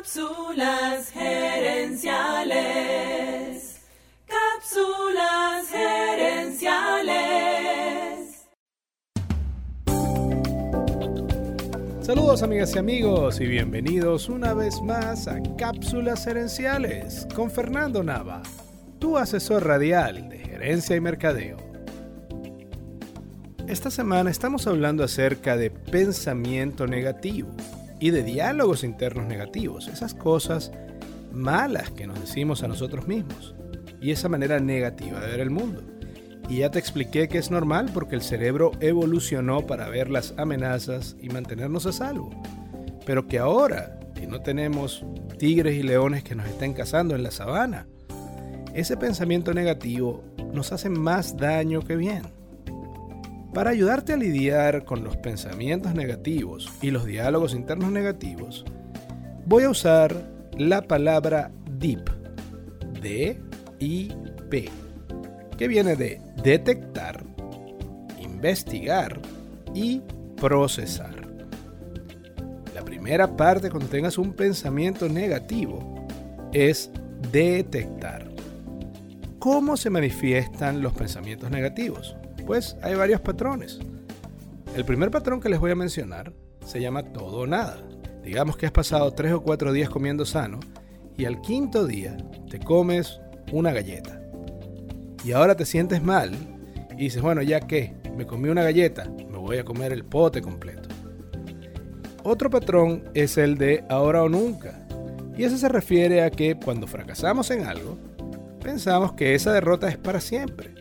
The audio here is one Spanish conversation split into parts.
Cápsulas gerenciales. Cápsulas gerenciales. Saludos amigas y amigos y bienvenidos una vez más a Cápsulas gerenciales con Fernando Nava, tu asesor radial de gerencia y mercadeo. Esta semana estamos hablando acerca de pensamiento negativo y de diálogos internos negativos, esas cosas malas que nos decimos a nosotros mismos y esa manera negativa de ver el mundo. Y ya te expliqué que es normal porque el cerebro evolucionó para ver las amenazas y mantenernos a salvo. Pero que ahora, que no tenemos tigres y leones que nos estén cazando en la sabana, ese pensamiento negativo nos hace más daño que bien. Para ayudarte a lidiar con los pensamientos negativos y los diálogos internos negativos, voy a usar la palabra deep, D-I-P, que viene de detectar, investigar y procesar. La primera parte cuando tengas un pensamiento negativo es detectar. ¿Cómo se manifiestan los pensamientos negativos? Pues hay varios patrones. El primer patrón que les voy a mencionar se llama todo o nada. Digamos que has pasado tres o cuatro días comiendo sano y al quinto día te comes una galleta. Y ahora te sientes mal y dices, bueno, ya que me comí una galleta, me voy a comer el pote completo. Otro patrón es el de ahora o nunca. Y eso se refiere a que cuando fracasamos en algo, pensamos que esa derrota es para siempre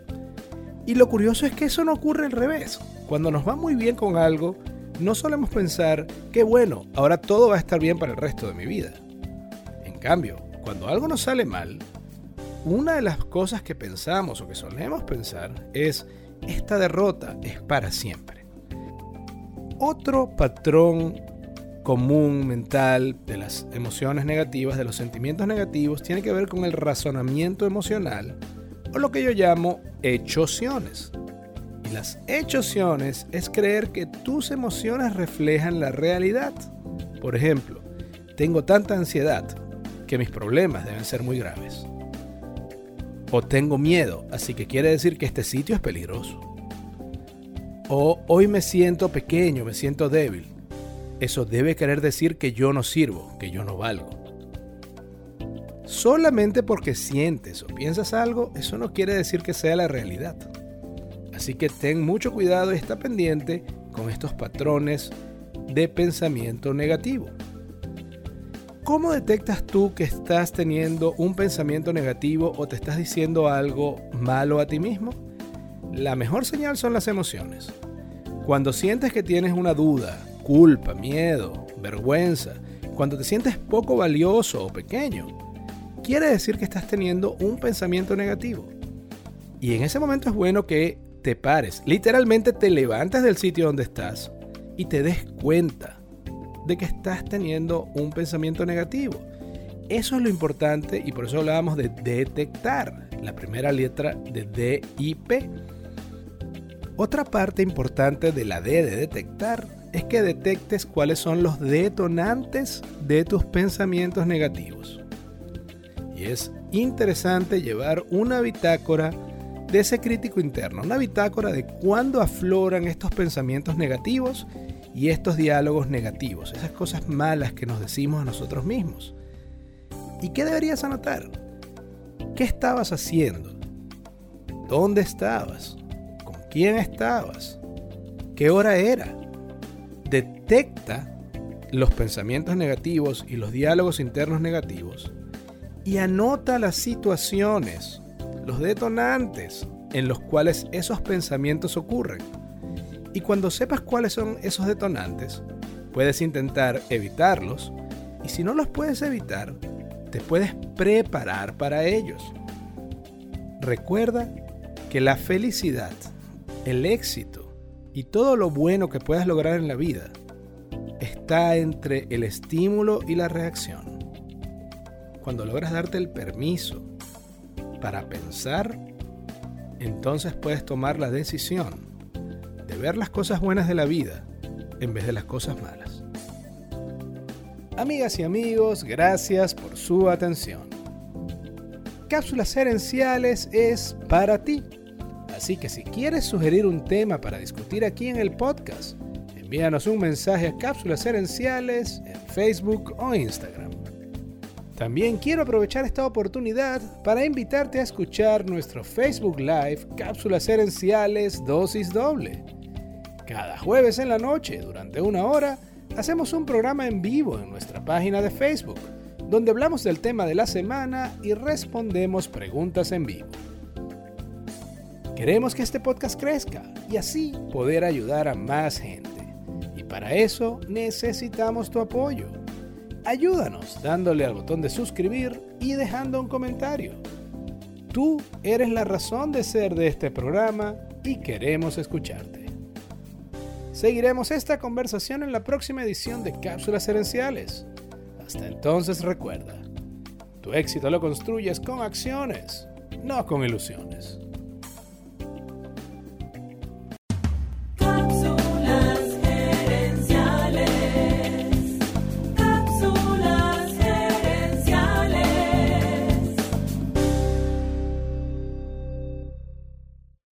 y lo curioso es que eso no ocurre al revés. Cuando nos va muy bien con algo, no solemos pensar que bueno, ahora todo va a estar bien para el resto de mi vida. En cambio, cuando algo nos sale mal, una de las cosas que pensamos o que solemos pensar es, esta derrota es para siempre. Otro patrón común mental de las emociones negativas, de los sentimientos negativos, tiene que ver con el razonamiento emocional o lo que yo llamo hechociones. Y las hechociones es creer que tus emociones reflejan la realidad. Por ejemplo, tengo tanta ansiedad que mis problemas deben ser muy graves. O tengo miedo, así que quiere decir que este sitio es peligroso. O hoy me siento pequeño, me siento débil. Eso debe querer decir que yo no sirvo, que yo no valgo. Solamente porque sientes o piensas algo, eso no quiere decir que sea la realidad. Así que ten mucho cuidado y está pendiente con estos patrones de pensamiento negativo. ¿Cómo detectas tú que estás teniendo un pensamiento negativo o te estás diciendo algo malo a ti mismo? La mejor señal son las emociones. Cuando sientes que tienes una duda, culpa, miedo, vergüenza, cuando te sientes poco valioso o pequeño, quiere decir que estás teniendo un pensamiento negativo. Y en ese momento es bueno que te pares, literalmente te levantes del sitio donde estás y te des cuenta de que estás teniendo un pensamiento negativo. Eso es lo importante y por eso hablábamos de detectar, la primera letra de D y P. Otra parte importante de la D de detectar es que detectes cuáles son los detonantes de tus pensamientos negativos. Y es interesante llevar una bitácora de ese crítico interno, una bitácora de cuándo afloran estos pensamientos negativos y estos diálogos negativos, esas cosas malas que nos decimos a nosotros mismos. ¿Y qué deberías anotar? ¿Qué estabas haciendo? ¿Dónde estabas? ¿Con quién estabas? ¿Qué hora era? Detecta los pensamientos negativos y los diálogos internos negativos y anota las situaciones, los detonantes en los cuales esos pensamientos ocurren. Y cuando sepas cuáles son esos detonantes, puedes intentar evitarlos y si no los puedes evitar, te puedes preparar para ellos. Recuerda que la felicidad, el éxito y todo lo bueno que puedas lograr en la vida está entre el estímulo y la reacción cuando logras darte el permiso para pensar, entonces puedes tomar la decisión de ver las cosas buenas de la vida en vez de las cosas malas. Amigas y amigos, gracias por su atención. Cápsulas Herenciales es para ti. Así que si quieres sugerir un tema para discutir aquí en el podcast, envíanos un mensaje a Cápsulas Herenciales en Facebook o Instagram. También quiero aprovechar esta oportunidad para invitarte a escuchar nuestro Facebook Live Cápsulas Herenciales Dosis Doble. Cada jueves en la noche, durante una hora, hacemos un programa en vivo en nuestra página de Facebook, donde hablamos del tema de la semana y respondemos preguntas en vivo. Queremos que este podcast crezca y así poder ayudar a más gente. Y para eso necesitamos tu apoyo. Ayúdanos dándole al botón de suscribir y dejando un comentario. Tú eres la razón de ser de este programa y queremos escucharte. Seguiremos esta conversación en la próxima edición de Cápsulas Herenciales. Hasta entonces recuerda, tu éxito lo construyes con acciones, no con ilusiones.